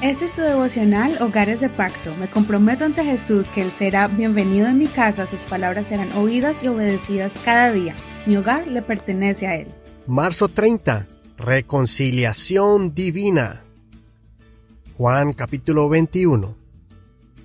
Este es tu devocional Hogares de Pacto. Me comprometo ante Jesús que Él será bienvenido en mi casa, sus palabras serán oídas y obedecidas cada día. Mi hogar le pertenece a Él. Marzo 30. Reconciliación divina. Juan capítulo 21.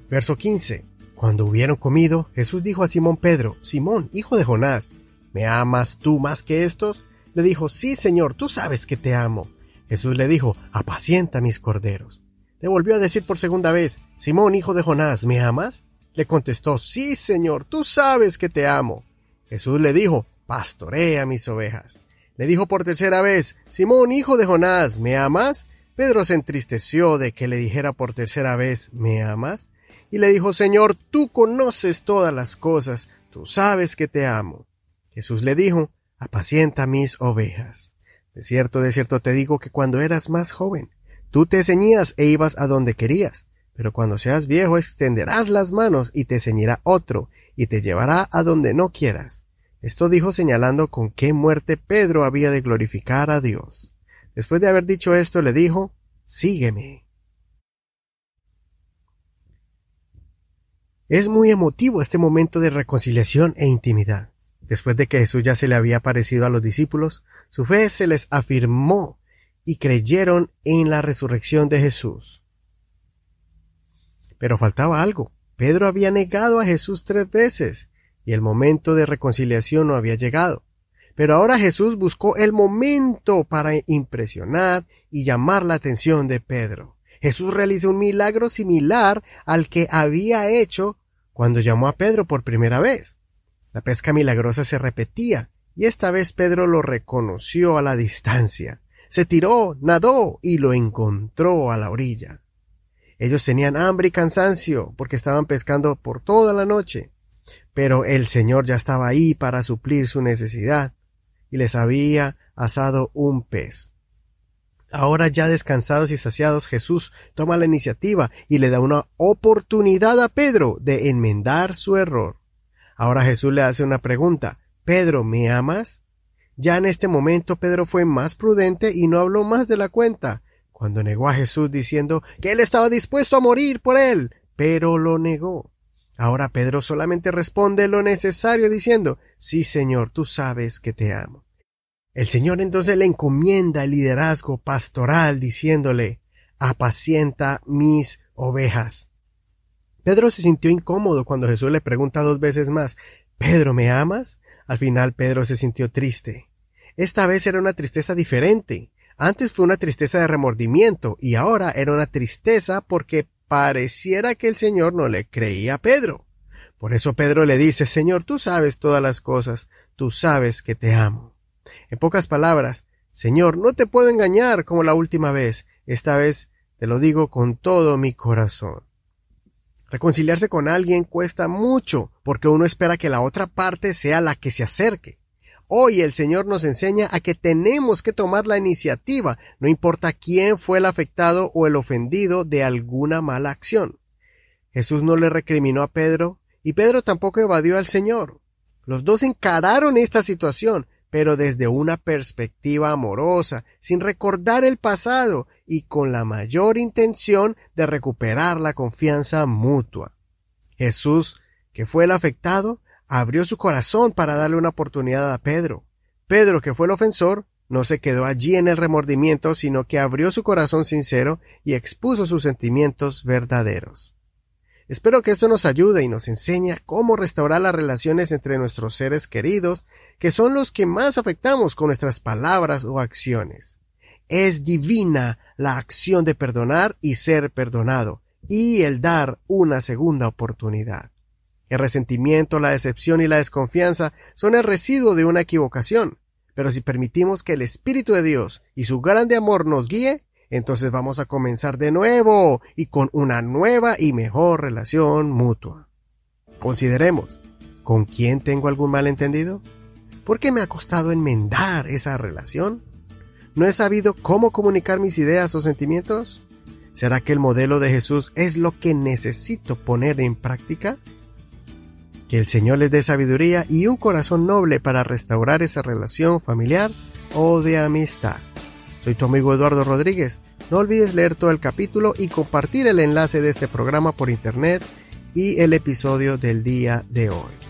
Verso 15. Cuando hubieron comido, Jesús dijo a Simón Pedro, Simón, hijo de Jonás, ¿me amas tú más que estos? Le dijo, sí, Señor, tú sabes que te amo. Jesús le dijo, apacienta mis corderos. Le volvió a decir por segunda vez, Simón, hijo de Jonás, ¿me amas? Le contestó, sí, Señor, tú sabes que te amo. Jesús le dijo, pastorea mis ovejas. Le dijo por tercera vez, Simón, hijo de Jonás, ¿me amas? Pedro se entristeció de que le dijera por tercera vez, ¿me amas? Y le dijo, Señor, tú conoces todas las cosas, tú sabes que te amo. Jesús le dijo, apacienta mis ovejas. De cierto, de cierto te digo que cuando eras más joven, Tú te ceñías e ibas a donde querías, pero cuando seas viejo extenderás las manos y te ceñirá otro, y te llevará a donde no quieras. Esto dijo señalando con qué muerte Pedro había de glorificar a Dios. Después de haber dicho esto, le dijo, Sígueme. Es muy emotivo este momento de reconciliación e intimidad. Después de que Jesús ya se le había aparecido a los discípulos, su fe se les afirmó y creyeron en la resurrección de Jesús. Pero faltaba algo. Pedro había negado a Jesús tres veces y el momento de reconciliación no había llegado. Pero ahora Jesús buscó el momento para impresionar y llamar la atención de Pedro. Jesús realizó un milagro similar al que había hecho cuando llamó a Pedro por primera vez. La pesca milagrosa se repetía, y esta vez Pedro lo reconoció a la distancia se tiró, nadó y lo encontró a la orilla. Ellos tenían hambre y cansancio porque estaban pescando por toda la noche, pero el Señor ya estaba ahí para suplir su necesidad y les había asado un pez. Ahora ya descansados y saciados, Jesús toma la iniciativa y le da una oportunidad a Pedro de enmendar su error. Ahora Jesús le hace una pregunta. Pedro, ¿me amas? Ya en este momento Pedro fue más prudente y no habló más de la cuenta, cuando negó a Jesús diciendo que él estaba dispuesto a morir por él, pero lo negó. Ahora Pedro solamente responde lo necesario diciendo Sí, Señor, tú sabes que te amo. El Señor entonces le encomienda el liderazgo pastoral diciéndole Apacienta mis ovejas. Pedro se sintió incómodo cuando Jesús le pregunta dos veces más Pedro, ¿me amas? Al final Pedro se sintió triste. Esta vez era una tristeza diferente. Antes fue una tristeza de remordimiento y ahora era una tristeza porque pareciera que el Señor no le creía a Pedro. Por eso Pedro le dice, Señor, tú sabes todas las cosas, tú sabes que te amo. En pocas palabras, Señor, no te puedo engañar como la última vez, esta vez te lo digo con todo mi corazón. Reconciliarse con alguien cuesta mucho porque uno espera que la otra parte sea la que se acerque. Hoy el Señor nos enseña a que tenemos que tomar la iniciativa, no importa quién fue el afectado o el ofendido de alguna mala acción. Jesús no le recriminó a Pedro y Pedro tampoco evadió al Señor. Los dos encararon esta situación, pero desde una perspectiva amorosa, sin recordar el pasado y con la mayor intención de recuperar la confianza mutua. Jesús, que fue el afectado, abrió su corazón para darle una oportunidad a Pedro. Pedro, que fue el ofensor, no se quedó allí en el remordimiento, sino que abrió su corazón sincero y expuso sus sentimientos verdaderos. Espero que esto nos ayude y nos enseñe cómo restaurar las relaciones entre nuestros seres queridos, que son los que más afectamos con nuestras palabras o acciones. Es divina la acción de perdonar y ser perdonado, y el dar una segunda oportunidad. El resentimiento, la decepción y la desconfianza son el residuo de una equivocación, pero si permitimos que el Espíritu de Dios y su grande amor nos guíe, entonces vamos a comenzar de nuevo y con una nueva y mejor relación mutua. Consideremos, ¿con quién tengo algún malentendido? ¿Por qué me ha costado enmendar esa relación? ¿No he sabido cómo comunicar mis ideas o sentimientos? ¿Será que el modelo de Jesús es lo que necesito poner en práctica? Que el Señor les dé sabiduría y un corazón noble para restaurar esa relación familiar o de amistad. Soy tu amigo Eduardo Rodríguez. No olvides leer todo el capítulo y compartir el enlace de este programa por internet y el episodio del día de hoy.